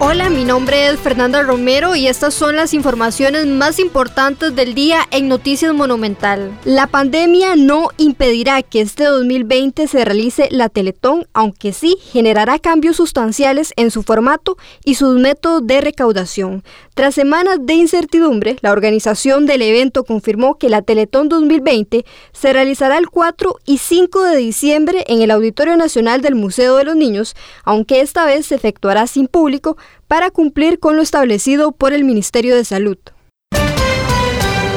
Hola, mi nombre es Fernanda Romero y estas son las informaciones más importantes del día en Noticias Monumental. La pandemia no impedirá que este 2020 se realice la Teletón, aunque sí generará cambios sustanciales en su formato y sus métodos de recaudación. Tras semanas de incertidumbre, la organización del evento confirmó que la Teletón 2020 se realizará el 4 y 5 de diciembre en el Auditorio Nacional del Museo de los Niños, aunque esta vez se efectuará sin público para cumplir con lo establecido por el Ministerio de Salud.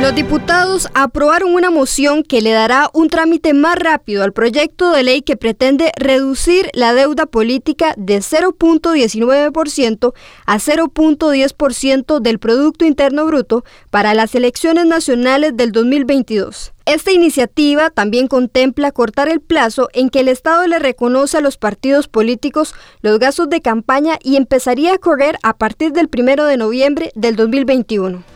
Los diputados aprobaron una moción que le dará un trámite más rápido al proyecto de ley que pretende reducir la deuda política de 0.19% a 0.10% del Producto Interno Bruto para las elecciones nacionales del 2022. Esta iniciativa también contempla cortar el plazo en que el Estado le reconoce a los partidos políticos los gastos de campaña y empezaría a correr a partir del 1 de noviembre del 2021.